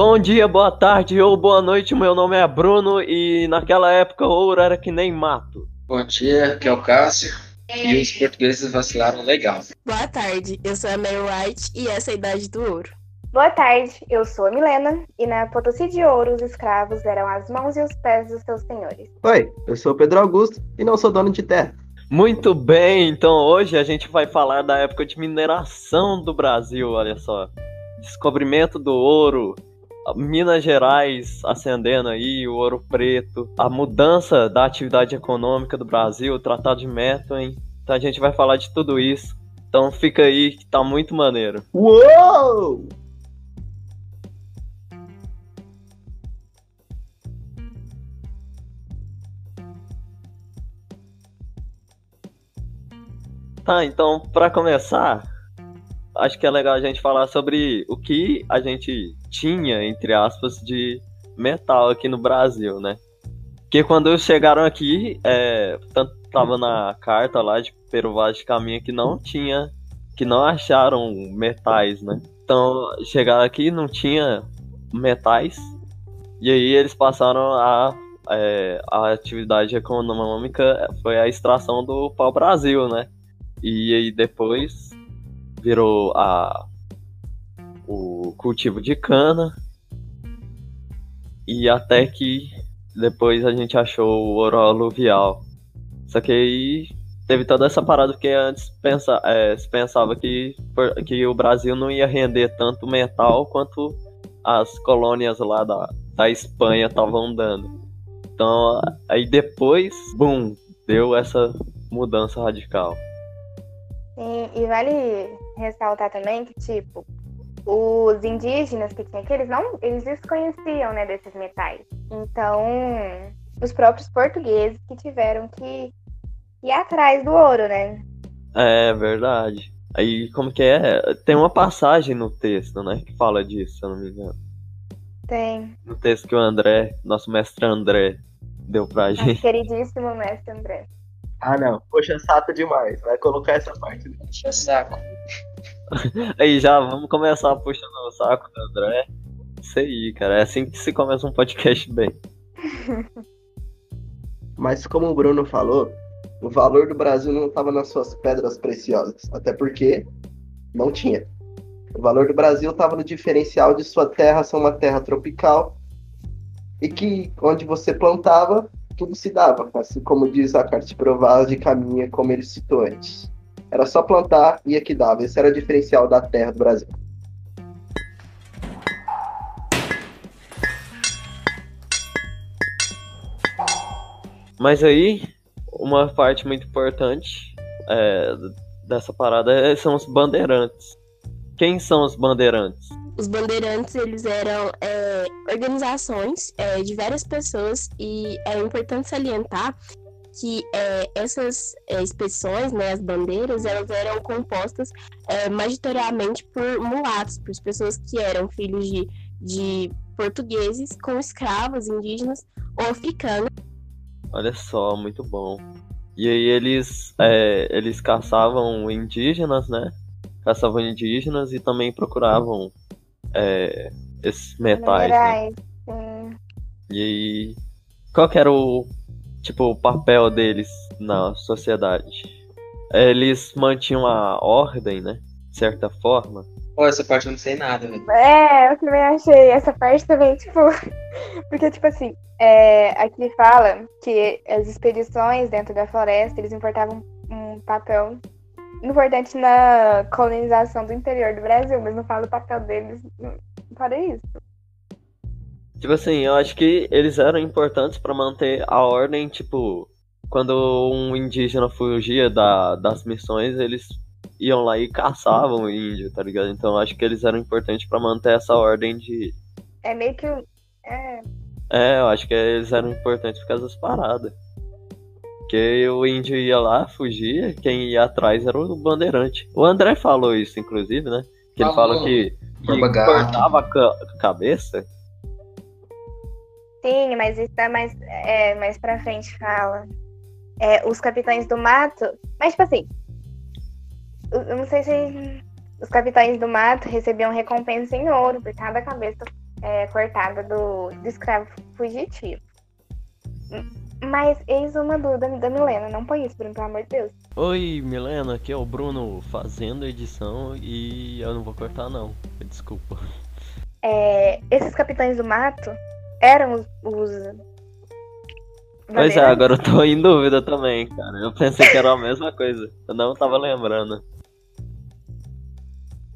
Bom dia, boa tarde ou boa noite, meu nome é Bruno e naquela época ouro era que nem mato. Bom dia, aqui é o Cássio e os portugueses vacilaram legal. Boa tarde, eu sou a Mary White e essa é a Idade do Ouro. Boa tarde, eu sou a Milena e na Potosí de Ouro os escravos eram as mãos e os pés dos seus senhores. Oi, eu sou o Pedro Augusto e não sou dono de terra. Muito bem, então hoje a gente vai falar da época de mineração do Brasil, olha só. Descobrimento do ouro, Minas Gerais ascendendo aí, o ouro preto, a mudança da atividade econômica do Brasil, o Tratado de Methuen. Então a gente vai falar de tudo isso. Então fica aí que tá muito maneiro. Uou! Tá, então para começar, acho que é legal a gente falar sobre o que a gente tinha, entre aspas, de metal aqui no Brasil, né? Porque quando chegaram aqui, é, tanto tava na carta lá de Peruvaz de Caminho que não tinha, que não acharam metais, né? Então, chegaram aqui não tinha metais, e aí eles passaram a, é, a atividade econômica, foi a extração do pau-brasil, né? E aí depois virou a cultivo de cana e até que depois a gente achou o ouro aluvial. Só que aí teve toda essa parada porque antes pensa, é, se pensava que, que o Brasil não ia render tanto metal quanto as colônias lá da, da Espanha estavam dando. Então aí depois, bum, deu essa mudança radical. Sim, e vale ressaltar também que, tipo, os indígenas que tinham aqui, eles não, eles desconheciam, né, desses metais. Então, os próprios portugueses que tiveram que ir atrás do ouro, né? É verdade. Aí, como que é? Tem uma passagem no texto, né, que fala disso, se eu não me engano. Tem. No texto que o André, nosso mestre André, deu pra gente. Nosso queridíssimo mestre André. Ah, não. Poxa, saco demais. Vai colocar essa parte. Puxa saco. Aí já vamos começar puxando o saco do André. Isso aí, cara. É assim que se começa um podcast bem. Mas como o Bruno falou, o valor do Brasil não estava nas suas pedras preciosas. Até porque não tinha. O valor do Brasil estava no diferencial de sua terra ser uma terra tropical e que onde você plantava tudo se dava, assim como diz a carta de Provaz de Caminha, como ele citou antes. Era só plantar e que dava. Esse era o diferencial da terra do Brasil. Mas aí, uma parte muito importante é, dessa parada é, são os bandeirantes. Quem são os bandeirantes? Os bandeirantes, eles eram é, organizações é, de várias pessoas e é importante salientar que é, essas é, expedições, né, as bandeiras, elas eram compostas é, majoritariamente por mulatos, por pessoas que eram filhos de, de portugueses com escravos indígenas ou africanos. Olha só, muito bom. E aí eles, é, eles caçavam indígenas, né? Caçavam indígenas e também procuravam é, esses metais. Né? E aí, qual que era o tipo o papel deles na sociedade? Eles mantinham a ordem, né? De certa forma. Pô, essa parte eu não sei nada, velho. É, eu também achei essa parte também, tipo. Porque, tipo assim, é, aqui fala que as expedições dentro da floresta, eles importavam um papel importante na colonização do interior do Brasil, mas não fala o papel deles para isso. Tipo assim, eu acho que eles eram importantes para manter a ordem, tipo, quando um indígena fugia da, das missões, eles iam lá e caçavam o índio, tá ligado? Então eu acho que eles eram importantes para manter essa ordem de. É meio que. É, É, eu acho que eles eram importantes por causa das paradas. Porque o índio ia lá, fugia, quem ia atrás era o bandeirante. O André falou isso, inclusive, né? Que ele Falou. que, que cortava a ca- a cabeça. Sim, mas isso é mais, é, mais pra frente fala. É, os capitães do mato. Mas, tipo assim. Eu eu não sei se os capitães do mato recebiam recompensa em ouro por cada cabeça é, cortada do, do escravo fugitivo. Mas eis uma dúvida da Milena. Não põe isso, Bruno, pelo amor de Deus. Oi, Milena, aqui é o Bruno fazendo a edição e eu não vou cortar não. Desculpa. É, esses capitães do mato eram os. os... Pois é, agora eu tô em dúvida também, cara. Eu pensei que era a mesma coisa. Eu não tava lembrando.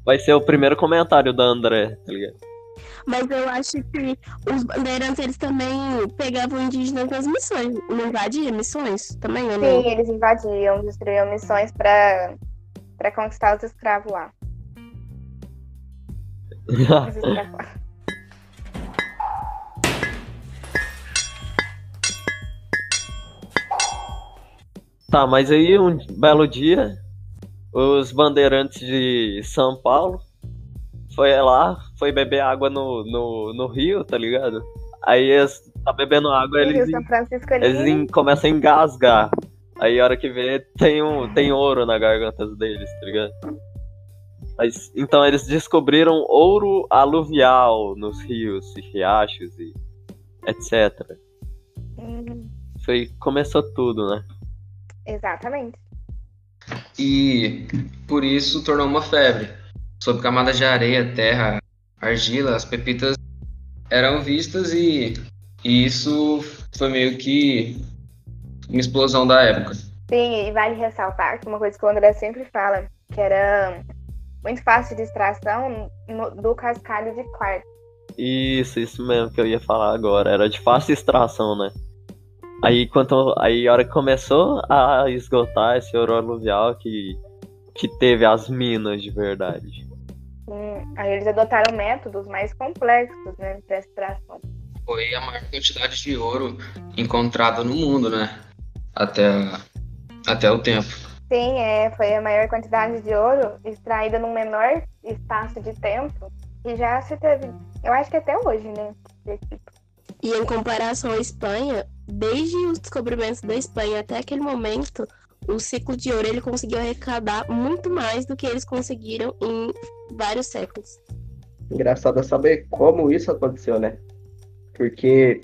Vai ser o primeiro comentário da André, tá ligado? Mas eu acho que os bandeirantes, eles também pegavam indígenas nas missões. Não invadiam missões também, ou não? Sim, eles invadiam, destruíam missões pra, pra conquistar os escravos lá. Os escravos lá. Tá, mas aí um belo dia, os bandeirantes de São Paulo foi lá, foi beber água no, no, no rio, tá ligado? Aí eles tá bebendo água, eles, ali. eles em- começam a engasgar. Aí a hora que vê, tem, um, tem ouro na garganta deles, tá ligado? Mas, então eles descobriram ouro aluvial nos rios e riachos e etc. Hum, Foi, começou tudo, né? Exatamente. E por isso tornou uma febre. Sob camadas de areia, terra, argila, as pepitas eram vistas e, e isso foi meio que uma explosão da época. Sim, e vale ressaltar que uma coisa que o André sempre fala, que era muito fácil de extração no- do cascalho de quartzo. Isso, isso mesmo que eu ia falar agora. Era de fácil extração, né? Aí, quanto, aí a hora que começou a esgotar esse ouro aluvial que, que teve as minas de verdade. Hum, aí eles adotaram métodos mais complexos, né, para extração. Foi a maior quantidade de ouro encontrada no mundo, né? Até, até o tempo. Sim, é, foi a maior quantidade de ouro extraída num menor espaço de tempo e já se teve, eu acho que até hoje, né? tipo. E em comparação à Espanha, desde os descobrimentos da Espanha até aquele momento, o ciclo de ouro ele conseguiu arrecadar muito mais do que eles conseguiram em vários séculos. Engraçado é saber como isso aconteceu, né? Porque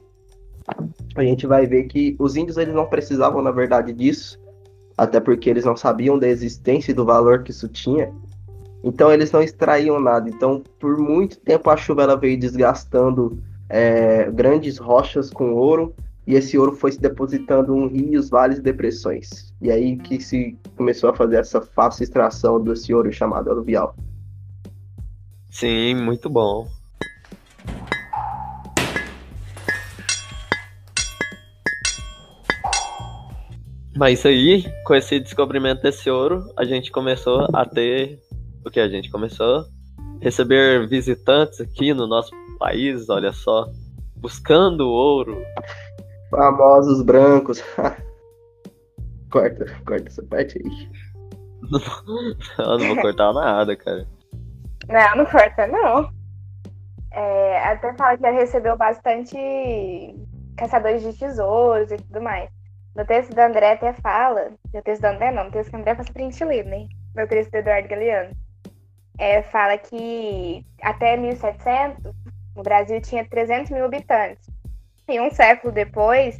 a gente vai ver que os índios eles não precisavam, na verdade, disso, até porque eles não sabiam da existência e do valor que isso tinha. Então eles não extraíam nada. Então, por muito tempo a chuva ela veio desgastando é, grandes rochas com ouro e esse ouro foi se depositando em rios, vales e depressões. E aí que se começou a fazer essa fácil extração desse ouro chamado aluvial. Sim, muito bom. Mas aí, com esse descobrimento desse ouro, a gente começou a ter. O que a gente começou? Receber visitantes aqui no nosso país, olha só. Buscando ouro. Famosos brancos. corta, corta essa parte aí. Eu não vou cortar nada, cara. Não, não corta, não. É, até fala que já recebeu bastante caçadores de tesouros e tudo mais. No texto do André até fala, no texto do André não, no texto que o André faz pra gente ler, né? No texto do Eduardo Galeano. É, fala que até 1700 o Brasil tinha 300 mil habitantes. E um século depois,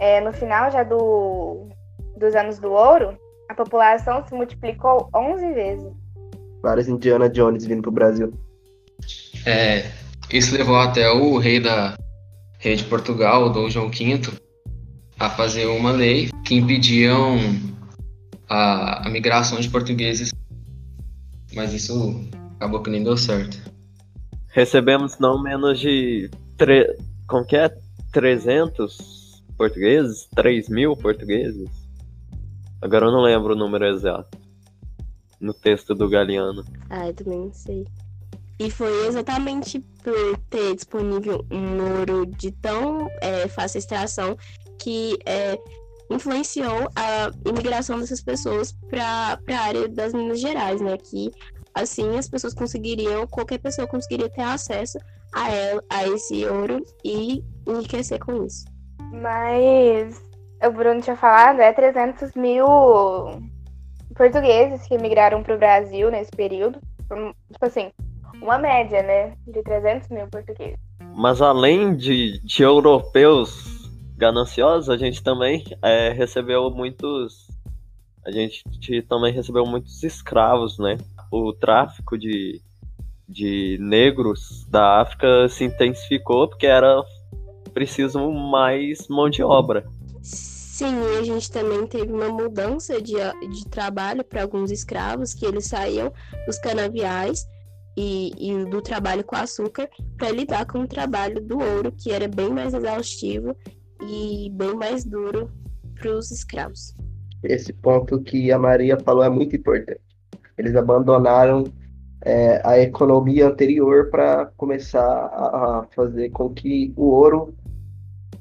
é, no final já do, dos anos do ouro, a população se multiplicou 11 vezes. Vários Indiana Jones vindo pro Brasil. É, isso levou até o rei da rei de Portugal, Dom João V, a fazer uma lei que impediam a, a migração de portugueses. Mas isso acabou que nem deu certo. Recebemos não menos de. Tre... Como que é? 300 portugueses? 3 mil portugueses? Agora eu não lembro o número exato. No texto do Galeano. Ai, também não sei. E foi exatamente por ter disponível um ouro de tão é, fácil extração que é, influenciou a imigração dessas pessoas para a área das Minas Gerais, né? Que assim as pessoas conseguiriam, qualquer pessoa conseguiria ter acesso a, ela, a esse ouro e enriquecer com isso. Mas o Bruno tinha falado, é 300 mil portugueses que migraram para o Brasil nesse período. Tipo assim, uma média, né? De 300 mil portugueses. Mas além de, de europeus gananciosos, a gente também é, recebeu muitos. A gente também recebeu muitos escravos, né? O tráfico de, de negros da África se intensificou porque era preciso mais mão de obra. Sim, a gente também teve uma mudança de, de trabalho para alguns escravos que eles saíam dos canaviais e, e do trabalho com açúcar para lidar com o trabalho do ouro, que era bem mais exaustivo e bem mais duro para os escravos. Esse ponto que a Maria falou é muito importante. Eles abandonaram é, a economia anterior para começar a, a, fazer com que o ouro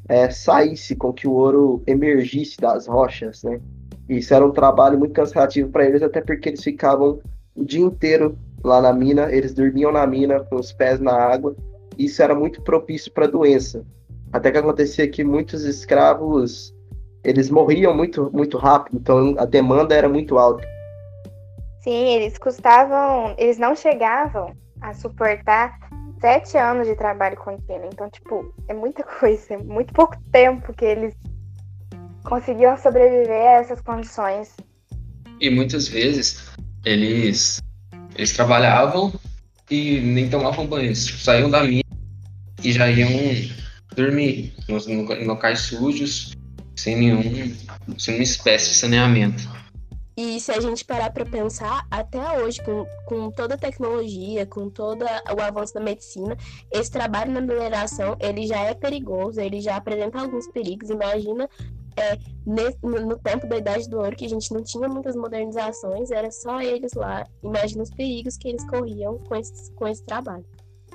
é, saísse, com que o ouro emergisse das rochas, né? Isso era um trabalho muito cansativo para eles, até porque eles ficavam o dia inteiro lá na mina, eles dormiam na mina com os pés na água. Isso era muito propício para doença. Até que acontecia que muitos escravos eles morriam muito muito rápido, então a demanda era muito alta. Sim, eles custavam, eles não chegavam a suportar sete anos de trabalho contínuo. Então, tipo, é muita coisa, é muito pouco tempo que eles conseguiam sobreviver a essas condições. E muitas vezes eles eles trabalhavam e nem tomavam banho. Tipo, saíam da mina e já iam dormir nos, em locais sujos, sem nenhum, sem nenhuma espécie de saneamento. E se a gente parar para pensar, até hoje, com, com toda a tecnologia, com todo o avanço da medicina, esse trabalho na mineração, ele já é perigoso, ele já apresenta alguns perigos. Imagina é, no, tempo da Idade do Ouro, que a gente não tinha muitas modernizações, era só eles lá. Imagina os perigos que eles corriam com esse, com esse trabalho.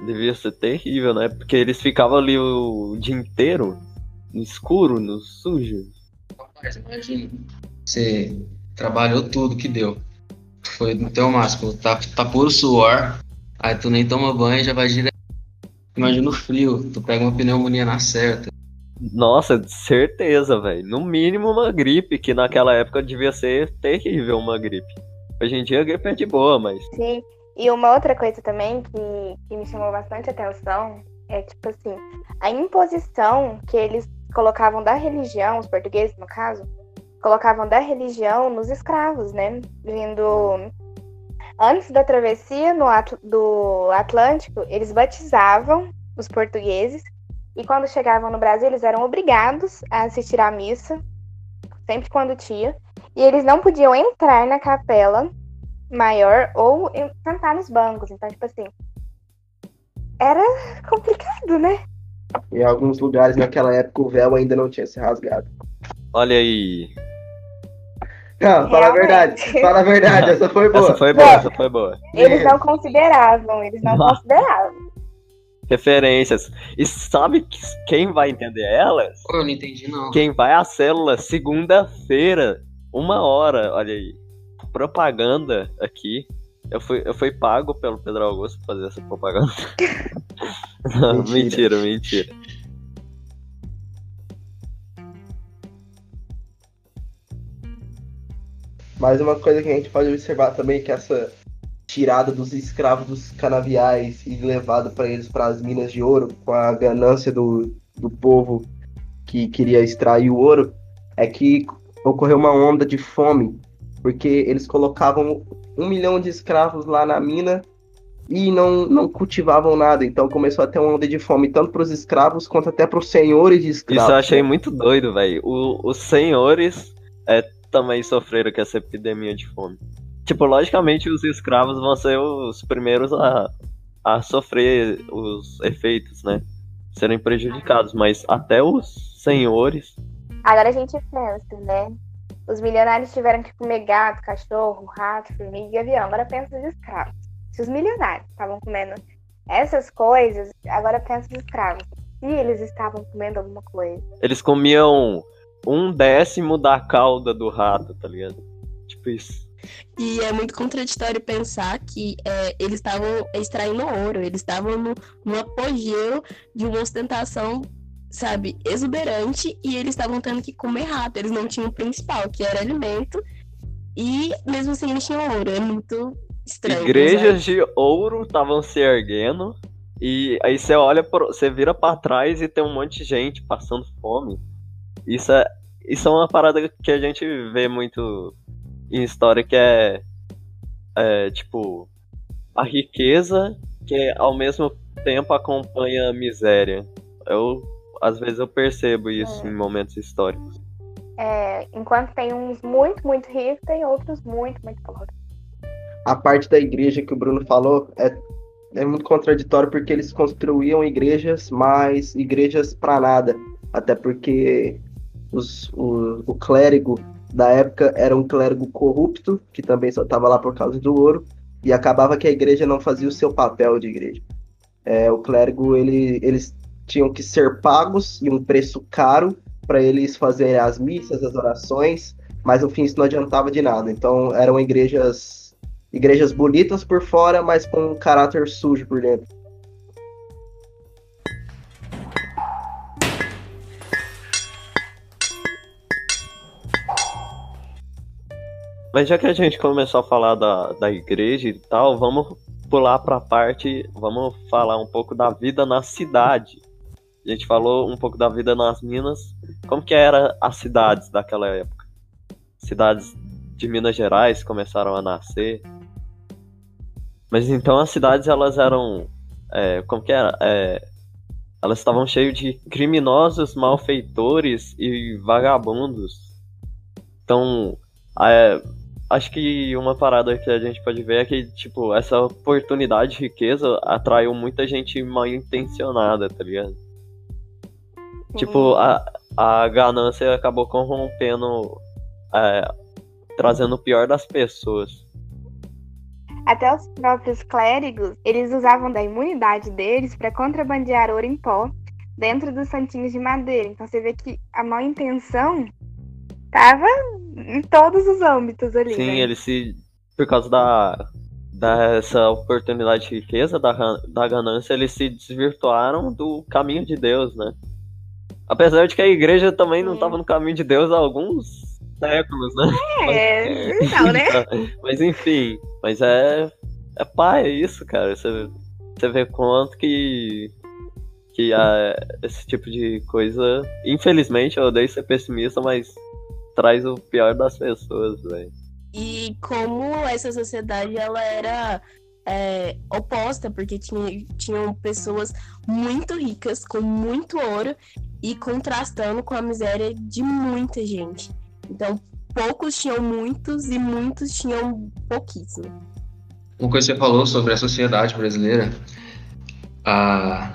Devia ser terrível, né? Porque eles ficavam ali o dia inteiro no escuro, no sujo. Rapaz, imagina. Você trabalhou tudo que deu. Foi no teu máximo. Tá, tá puro suor. Aí tu nem toma banho e já vai direto. Imagina o frio. Tu pega uma pneumonia na certa. Nossa, certeza, velho. No mínimo uma gripe, que naquela época devia ser terrível uma gripe. Hoje em dia a gripe é de boa, mas. Sim. E uma outra coisa também que, que me chamou bastante atenção é tipo assim, a imposição que eles colocavam da religião, os portugueses no caso, colocavam da religião nos escravos, né? Vindo antes da travessia no Atl do Atlântico, eles batizavam os portugueses e quando chegavam no Brasil, eles eram obrigados a assistir à missa, sempre quando tinha, e eles não podiam entrar na capela maior ou sentar nos bancos. Então, tipo assim, era complicado, né? Em alguns lugares naquela época o véu ainda não tinha se rasgado. Olha aí. Não, fala a verdade. Fala a verdade, essa foi boa. Essa foi boa, essa foi boa. Eles não consideravam, eles não consideravam referências. E sabe quem vai entender elas? Eu não entendi, não. Quem vai à célula segunda-feira, uma hora, olha aí. Propaganda aqui. Eu fui, eu fui pago pelo Pedro Augusto pra fazer essa propaganda. mentira, mentira. mentira. Mas uma coisa que a gente pode observar também é que essa tirada dos escravos dos canaviais e levado para eles para as minas de ouro com a ganância do, do povo que queria extrair o ouro, é que ocorreu uma onda de fome, porque eles colocavam um milhão de escravos lá na mina e não, não cultivavam nada. Então começou a ter uma onda de fome, tanto para os escravos quanto até para os senhores de escravos. Isso eu achei muito doido, velho. Os senhores é, também sofreram com essa epidemia de fome. Tipo, logicamente os escravos vão ser os primeiros a, a sofrer os efeitos, né? Serem prejudicados, mas até os senhores. Agora a gente pensa, né? Os milionários tiveram que comer gato, cachorro, rato, formiga e avião. Agora pensa os escravos. Se os milionários estavam comendo essas coisas, agora pensa os escravos. Se eles estavam comendo alguma coisa. Eles comiam um décimo da cauda do rato, tá ligado? Tipo isso. E é muito contraditório pensar que é, eles estavam extraindo ouro, eles estavam no, no apogeu de uma ostentação, sabe, exuberante, e eles estavam tendo que comer rato. Eles não tinham o principal, que era alimento, e mesmo assim eles tinham ouro. É muito estranho. Igrejas de ouro estavam se erguendo. E aí você olha, pro, você vira para trás e tem um monte de gente passando fome. Isso é, isso é uma parada que a gente vê muito em história que é, é tipo a riqueza que ao mesmo tempo acompanha a miséria. Eu às vezes eu percebo isso É. em momentos históricos. É, enquanto tem uns muito, muito ricos, tem outros muito, muito pobres. A parte da igreja que o Bruno falou é, é muito contraditório porque eles construíam igrejas, mas igrejas para nada. Até porque os, o, o clérigo da época era um clérigo corrupto, que também só estava lá por causa do ouro, e acabava que a igreja não fazia o seu papel de igreja. É, o clérigo, ele, eles tinham que ser pagos e um preço caro para eles fazerem as missas, as orações, mas no fim isso não adiantava de nada. Então eram igrejas igrejas bonitas por fora, mas com um caráter sujo por dentro. Mas já que a gente começou a falar da, da igreja e tal, vamos pular pra parte, vamos falar um pouco da vida na cidade. A gente falou um pouco da vida nas minas. Como que era as cidades daquela época? Cidades de Minas Gerais começaram a nascer. Mas então as cidades elas eram, é, como que era? É, elas estavam cheias de criminosos, malfeitores e vagabundos. Então, é, acho que uma parada que a gente pode ver é que, tipo, essa oportunidade de riqueza atraiu muita gente mal intencionada, tá ligado? Tipo, a, a ganância acabou corrompendo, é, trazendo o pior das pessoas. Até os próprios clérigos, eles usavam da imunidade deles para contrabandear ouro em pó dentro dos santinhos de madeira. Então você vê que a má intenção tava em todos os âmbitos ali. Sim, né? eles se. Por causa da. dessa oportunidade de riqueza, da, da ganância, eles se desvirtuaram do caminho de Deus, né? Apesar de que a igreja também não estava no caminho de Deus há alguns séculos, né? É, então, né? Mas enfim, mas é. É pá, é isso, cara. Você, você vê quanto que. Que a, esse tipo de coisa. Infelizmente, eu odeio ser pessimista, mas traz o pior das pessoas, velho. E como essa sociedade ela era é, oposta, porque tinha, tinham pessoas muito ricas, com muito ouro, e contrastando com a miséria de muita gente. Então, poucos tinham muitos e muitos tinham pouquíssimo. Uma coisa que você falou sobre a sociedade brasileira, a-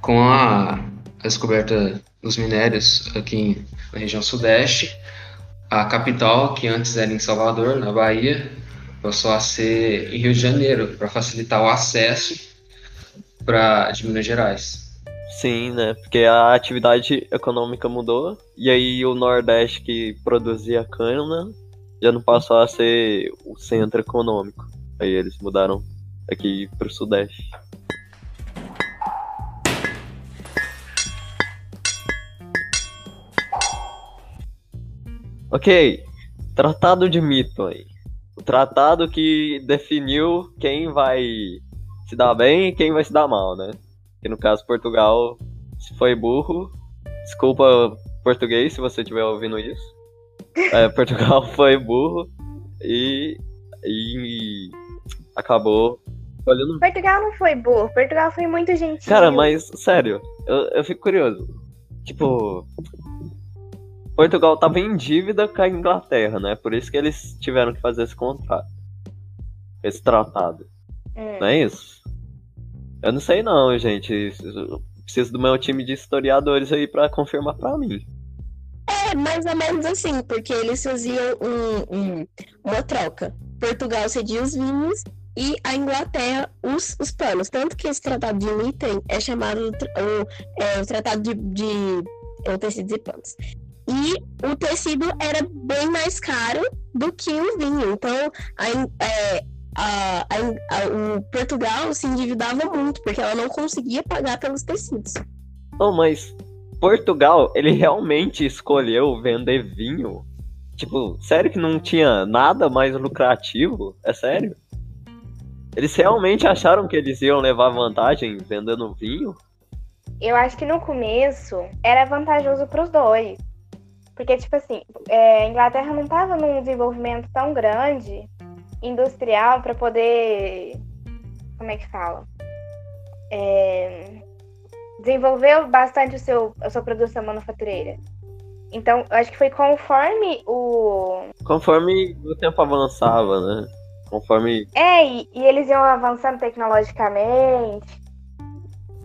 com a, a descoberta dos minérios aqui em- na região sudeste, a capital, que antes era em Salvador, na Bahia, passou a ser em Rio de Janeiro, para facilitar o acesso pra, de Minas Gerais. Sim, né? Porque a atividade econômica mudou, e aí o Nordeste que produzia cana já não passou a ser o centro econômico. Aí eles mudaram aqui pro Sudeste. Ok, Tratado de Mito aí. O tratado que definiu quem vai se dar bem e quem vai se dar mal, né? Que no caso Portugal se foi burro. Desculpa português se você estiver ouvindo isso. É, Portugal foi burro e, e acabou olhando. Portugal não foi burro, Portugal foi muito gentil. Cara, mas sério, eu, eu fico curioso. Tipo, Portugal tava em dívida com a Inglaterra, né? Por isso que eles tiveram que fazer esse contrato. Esse tratado. Hum. Não é isso? Eu não sei não, gente. Eu Preciso do meu time de historiadores aí pra confirmar pra mim. É mais ou menos assim, porque eles faziam um- um- uma troca. Portugal cedia os vinhos e a Inglaterra os, os panos. Tanto que esse tratado de Nitem é chamado o, é, o tratado de, de é, tecidos e panos. E o tecido era bem mais caro do que o vinho. Então, a, é, a- a- a- o Portugal se endividava muito, porque ela não conseguia pagar pelos tecidos. Oh, mas Portugal, ele realmente escolheu vender vinho? Tipo, sério que não tinha nada mais lucrativo? É sério? Eles realmente acharam que eles iam levar vantagem vendendo vinho? Eu acho que no começo era vantajoso para os dois. Porque, tipo assim, é, a Inglaterra não estava num desenvolvimento tão grande industrial para poder. Como é que fala? É, desenvolveu bastante o seu, a sua produção manufatureira. Então, eu acho que foi conforme o. Conforme o tempo avançava, né? Conforme. É, e, e eles iam avançando tecnologicamente.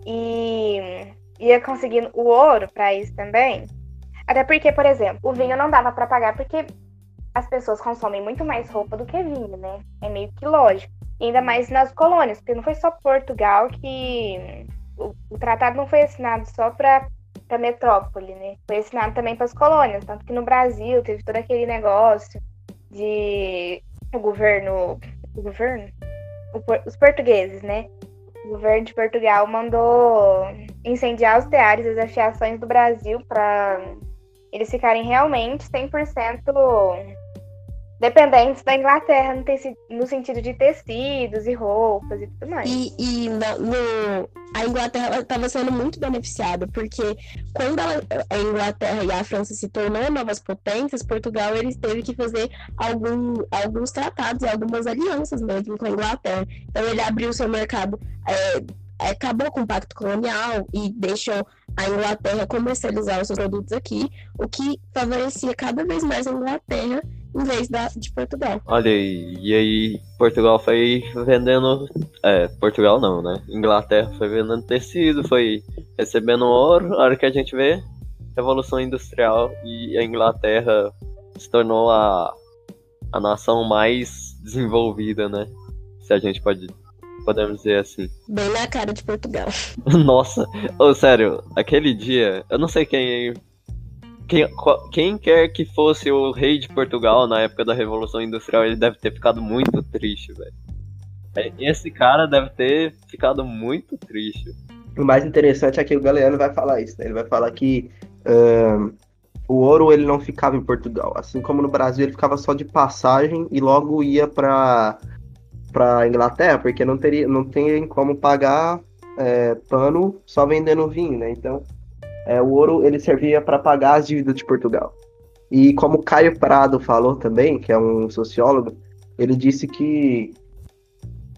E ia conseguindo o ouro para isso também. Até porque, por exemplo, o vinho não dava para pagar porque as pessoas consomem muito mais roupa do que vinho, né? É meio que lógico. Ainda mais nas colônias, porque não foi só Portugal que o, o tratado não foi assinado só para a metrópole, né? Foi assinado também para as colônias, tanto que no Brasil teve todo aquele negócio de o governo, o governo, o, os portugueses, né? O governo de Portugal mandou incendiar os teares as afiações do Brasil para eles ficarem realmente 100% dependentes da Inglaterra no, no, sentido de tecidos e roupas e tudo mais. E, e no, no, a Inglaterra estava sendo muito beneficiada, porque quando ela, a Inglaterra e a França se tornaram novas potências, Portugal eles teve que fazer algum, alguns tratados e algumas alianças mesmo com a Inglaterra. Então ele abriu seu mercado. É, acabou com o pacto colonial e deixou a Inglaterra comercializar os seus produtos aqui, o que favorecia cada vez mais a Inglaterra em vez da, de Portugal. Olha aí, e aí Portugal foi vendendo. É, Portugal não, né? Inglaterra foi vendendo tecido, foi recebendo ouro. A hora que a gente vê, Revolução Industrial e a Inglaterra se tornou a, a nação mais desenvolvida, né? Se a gente pode podemos dizer assim. Bem na cara de Portugal. Nossa, oh, sério, aquele dia, eu não sei quem quem, quem quer que fosse o rei de Portugal na época da Revolução Industrial, ele deve ter ficado muito triste, velho. É, esse cara deve ter ficado muito triste. O mais interessante é que o Galeano vai falar isso, né? Ele vai falar que uh, o ouro ele não ficava em Portugal, assim como no Brasil ele ficava só de passagem e logo ia para para Inglaterra, porque não teria, não tem como pagar é, pano só vendendo vinho, né? Então é, o ouro ele servia para pagar as dívidas de Portugal. E como Caio Prado falou também, que é um sociólogo, ele disse que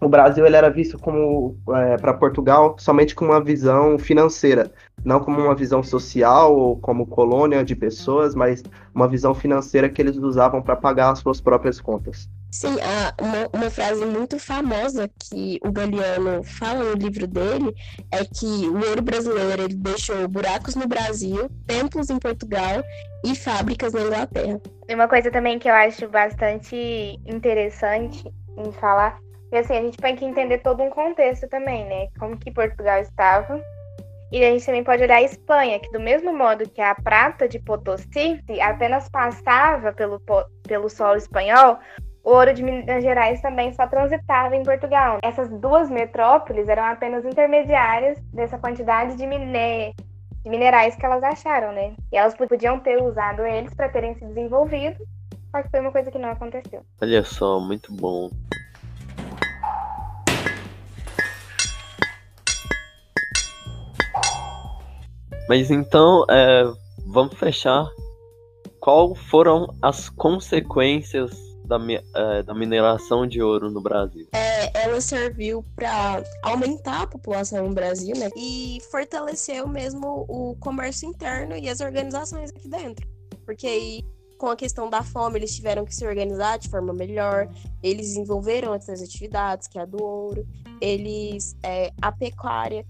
o Brasil ele era visto como é, para Portugal somente com uma visão financeira, não como uma visão social ou como colônia de pessoas, mas uma visão financeira que eles usavam para pagar as suas próprias contas. Sim, uma, uma, frase muito famosa que o Galeano fala no livro dele é que o ouro brasileiro ele deixou buracos no Brasil, templos em Portugal e fábricas na Inglaterra. E uma coisa também que eu acho bastante interessante em falar, é assim, a gente tem que entender todo um contexto também, né? Como que Portugal estava. E a gente também pode olhar a Espanha, que do mesmo modo que a prata de Potosí apenas passava pelo, pelo solo espanhol, o ouro de Minas Gerais também só transitava em Portugal. Essas duas metrópoles eram apenas intermediárias dessa quantidade de, miné de minerais que elas acharam, né? E elas podiam ter usado eles para terem se desenvolvido, só que foi uma coisa que não aconteceu. Olha só, muito bom. Mas então, é, vamos fechar. Qual foram as consequências da, é, da mineração de ouro no Brasil? É, ela serviu para aumentar a população no Brasil, né? E fortaleceu mesmo o comércio interno e as organizações aqui dentro. Porque aí, com a questão da fome, eles tiveram que se organizar de forma melhor. Eles desenvolveram outras atividades, que é a do ouro. Eles, é, a pecuária,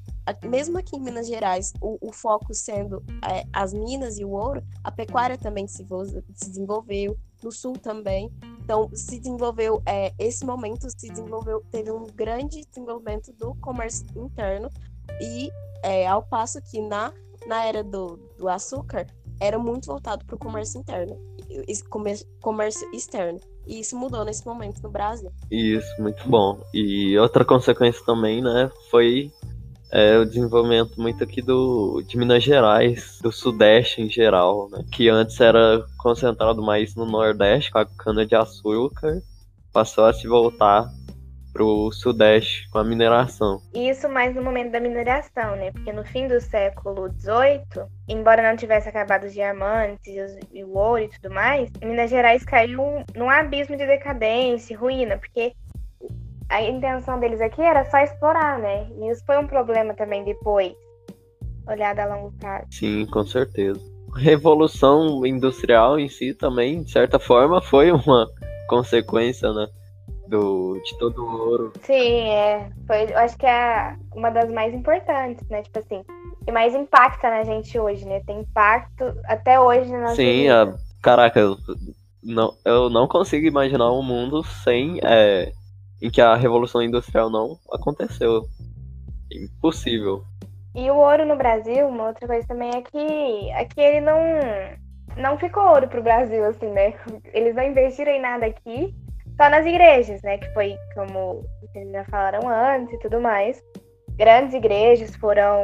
mesmo aqui em Minas Gerais, o, o foco sendo é, as minas e o ouro, a pecuária também se, se desenvolveu, no sul também. Então, se desenvolveu, é, esse momento se desenvolveu, teve um grande desenvolvimento do comércio interno, e é, ao passo que na, na era do, do açúcar, era muito voltado para o comércio interno, comércio, externo. E isso mudou nesse momento no Brasil. Isso, muito bom. E outra consequência também, né, foi é o desenvolvimento muito aqui do, de Minas Gerais, do Sudeste em geral, né? Que antes era concentrado mais no Nordeste, com a cana-de-açúcar, passou a se voltar pro sudeste com a mineração. Isso mais no momento da mineração, né? Porque no fim do século XVIII, embora não tivesse acabado os diamantes e, e o ouro e tudo mais, Minas Gerais caiu num abismo de decadência, ruína, porque a intenção deles aqui era só explorar, né? E isso foi um problema também depois, olhado a longo prazo. Sim, com certeza. Revolução industrial em si também, de certa forma, foi uma consequência, né? Do, de todo o ouro. Sim, é. Foi, eu acho que é uma das mais importantes, né? Tipo assim, que mais impacta na gente hoje, né? Tem impacto até hoje na nossa Sim, vida. a, caraca, eu não, eu não consigo imaginar um mundo sem. É, em que a Revolução Industrial não aconteceu. Impossível. E o ouro no Brasil, uma outra coisa também é que aqui ele não não ficou ouro pro Brasil, assim, né? Eles não investiram em nada aqui, só nas igrejas, né? Que foi como vocês já falaram antes e tudo mais. Grandes igrejas foram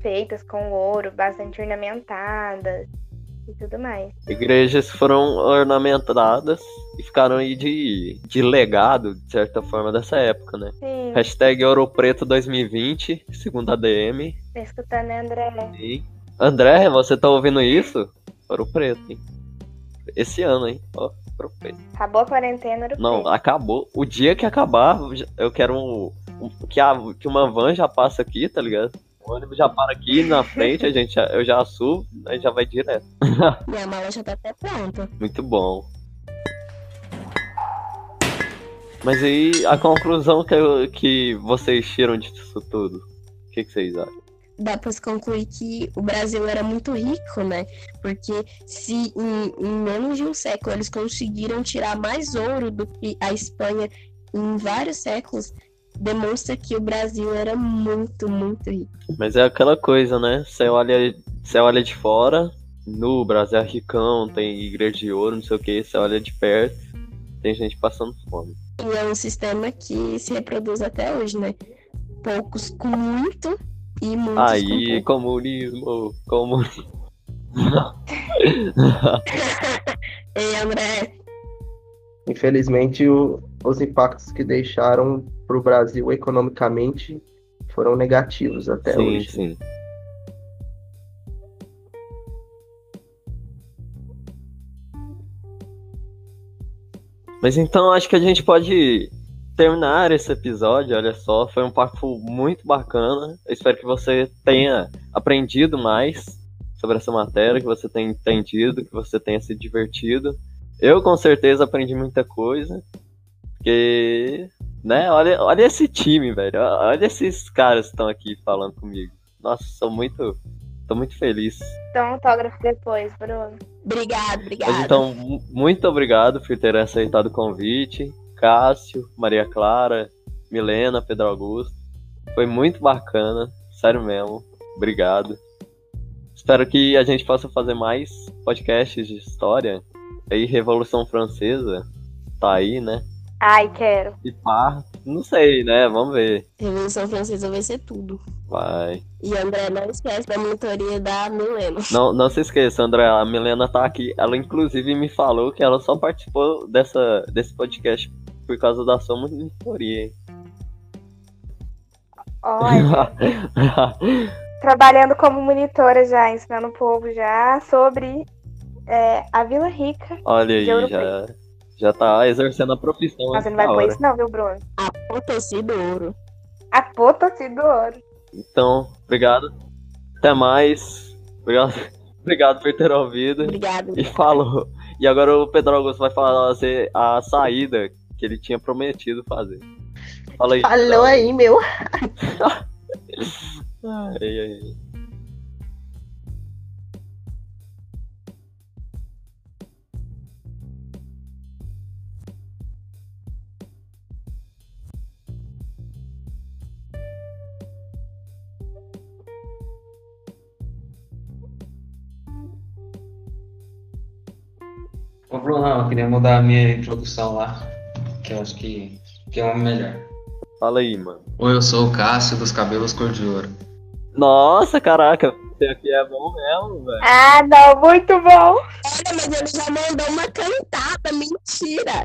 feitas com ouro, bastante ornamentadas e tudo mais. Igrejas foram ornamentadas e ficaram aí de, de legado, de certa forma, dessa época, né? Sim, Hashtag Ouro Preto 2020, segundo a DM. tá escutando, né, André? E André, você tá ouvindo isso? Ouro Preto, hein? Esse ano, hein? Ó, Ouro Preto. Acabou a quarentena, era o Não, preço. acabou. O dia que acabar, eu quero um, um- que, a, que uma van já passa aqui, tá ligado? O ônibus já para aqui na frente, a gente, já- eu já subo, aí já vai direto. Minha mala já tá até pronta. Muito bom. Mas aí, a conclusão que, eu- que vocês tiram disso tudo? O que, que vocês acham? Dá pra se concluir que o Brasil era muito rico, né? Porque se em, em menos de um século eles conseguiram tirar mais ouro do que a Espanha em vários séculos, demonstra que o Brasil era muito, muito rico. Mas é aquela coisa, né? Você olha, você olha de fora, no Brasil é ricão, tem igreja de ouro, não sei o que, você olha de perto, tem gente passando fome. E é um sistema que se reproduz até hoje, né? Poucos com muito e muitos Aí, com comunismo, comunismo. Ei, André, Infelizmente, o- os impactos que deixaram para o Brasil economicamente foram negativos até sim, hoje. sim. Mas então acho que a gente pode terminar esse episódio. Olha só, foi um papo muito bacana. Eu espero que você tenha aprendido mais sobre essa matéria, que você tenha entendido, que você tenha se divertido. Eu com certeza aprendi muita coisa. Porque, né, olha, olha esse time, velho. Olha esses caras que estão aqui falando comigo. Nossa, sou muito. Tô muito feliz. Então, autógrafo depois, Bruno. obrigado, obrigado. Mas então, mu- muito obrigado por ter aceitado o convite. Cássio, Maria Clara, Milena, Pedro Augusto. Foi muito bacana, sério mesmo. Obrigado. Espero que a gente possa fazer mais podcasts de história. Aí, Revolução Francesa tá aí, né? Ai, quero. E pá, não sei, né? Vamos ver. Revolução Francesa vai ser tudo. Vai. E André, não esquece da monitoria da Milena. Não, não se esqueça, André, a Milena tá aqui. Ela inclusive me falou que ela só participou dessa, desse podcast por causa da sua monitoria. hein? Olha, trabalhando como monitora já, ensinando o povo já sobre é, a Vila Rica. Olha aí, De Ouro já, tá exercendo a profissão. Mas você não vai pôr isso não, viu, Bruno? A potência do ouro. A potência do ouro. Então, obrigado. Até mais. Obrigado, obrigado por ter ouvido. Obrigado. E falou. E agora o Pedro Augusto vai fazer a saída que ele tinha prometido fazer. Fala aí. Falou aí, meu. Ai, ai. Bruno, eu queria mudar a minha introdução lá, que eu acho que, que é uma melhor. Fala aí, mano. Oi, eu sou o Cássio dos cabelos cor de ouro. Nossa, caraca, você aqui é bom mesmo, velho. Ah, não, muito bom. Olha, mas ele já mandou uma cantada, mentira.